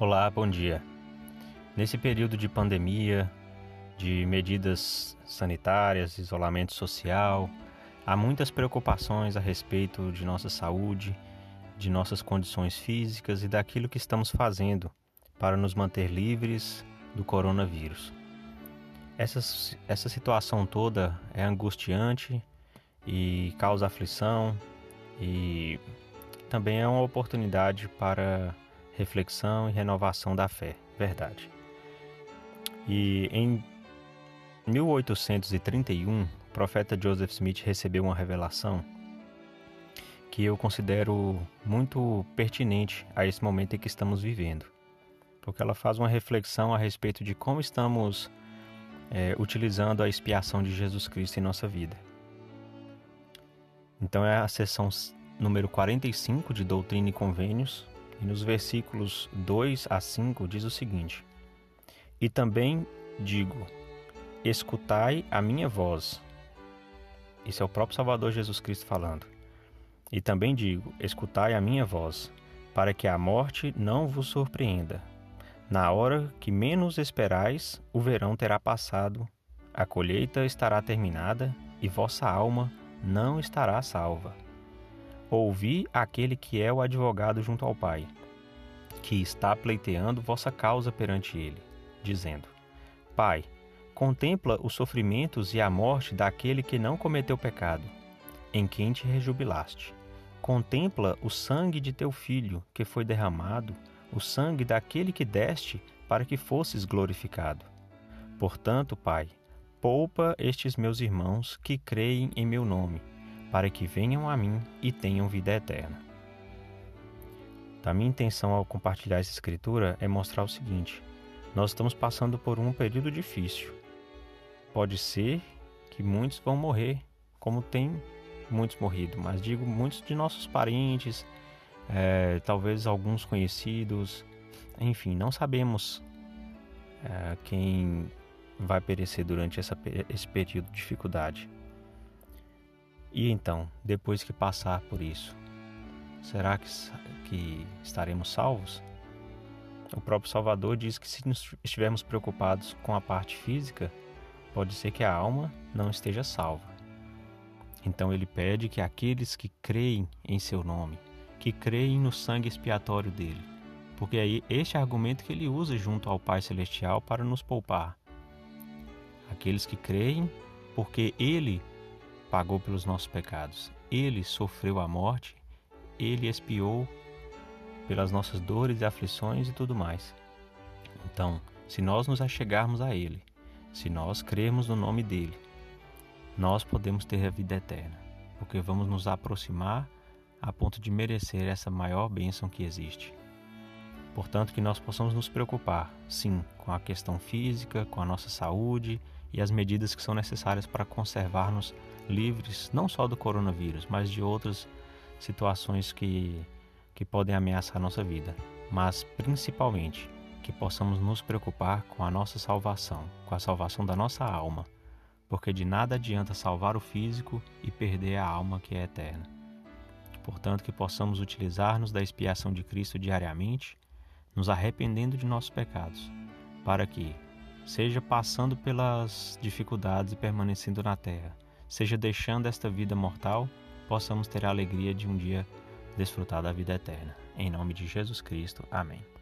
Olá, bom dia. Nesse período de pandemia, de medidas sanitárias, isolamento social, há muitas preocupações a respeito de nossa saúde, de nossas condições físicas e daquilo que estamos fazendo para nos manter livres do coronavírus. Essa, essa situação toda é angustiante e causa aflição e também é uma oportunidade para reflexão e renovação da fé, verdade. E em 1831, o profeta Joseph Smith recebeu uma revelação que eu considero muito pertinente a esse momento em que estamos vivendo, porque ela faz uma reflexão a respeito de como estamos é, utilizando a expiação de Jesus Cristo em nossa vida. Então é a sessão número 45 de Doutrina e Convênios, e nos versículos 2 a 5 diz o seguinte: E também digo: Escutai a minha voz. Isso é o próprio Salvador Jesus Cristo falando. E também digo: Escutai a minha voz, para que a morte não vos surpreenda. Na hora que menos esperais, o verão terá passado, a colheita estará terminada e vossa alma não estará salva. Ouvi aquele que é o advogado junto ao Pai, que está pleiteando vossa causa perante ele, dizendo: Pai, contempla os sofrimentos e a morte daquele que não cometeu pecado, em quem te rejubilaste. Contempla o sangue de teu filho que foi derramado, o sangue daquele que deste para que fosses glorificado. Portanto, Pai, poupa estes meus irmãos que creem em meu nome para que venham a mim e tenham vida eterna. A minha intenção ao compartilhar essa escritura é mostrar o seguinte: nós estamos passando por um período difícil. Pode ser que muitos vão morrer, como tem muitos morrido, mas digo muitos de nossos parentes, é, talvez alguns conhecidos, enfim, não sabemos é, quem vai perecer durante essa, esse período de dificuldade. E então, depois que passar por isso, será que, que estaremos salvos? O próprio Salvador diz que se estivermos preocupados com a parte física, pode ser que a alma não esteja salva. Então ele pede que aqueles que creem em seu nome, que creem no sangue expiatório dele, porque é este argumento que ele usa junto ao Pai Celestial para nos poupar. Aqueles que creem, porque ele pagou pelos nossos pecados. Ele sofreu a morte, ele expiou pelas nossas dores e aflições e tudo mais. Então, se nós nos achegarmos a Ele, se nós crermos no nome dele, nós podemos ter a vida eterna, porque vamos nos aproximar a ponto de merecer essa maior bênção que existe. Portanto, que nós possamos nos preocupar, sim, com a questão física, com a nossa saúde e as medidas que são necessárias para conservar-nos livres não só do coronavírus, mas de outras situações que, que podem ameaçar a nossa vida, mas principalmente que possamos nos preocupar com a nossa salvação, com a salvação da nossa alma, porque de nada adianta salvar o físico e perder a alma que é eterna. Portanto, que possamos utilizar-nos da expiação de Cristo diariamente, nos arrependendo de nossos pecados, para que, seja passando pelas dificuldades e permanecendo na terra, seja deixando esta vida mortal, possamos ter a alegria de um dia desfrutar da vida eterna. Em nome de Jesus Cristo. Amém.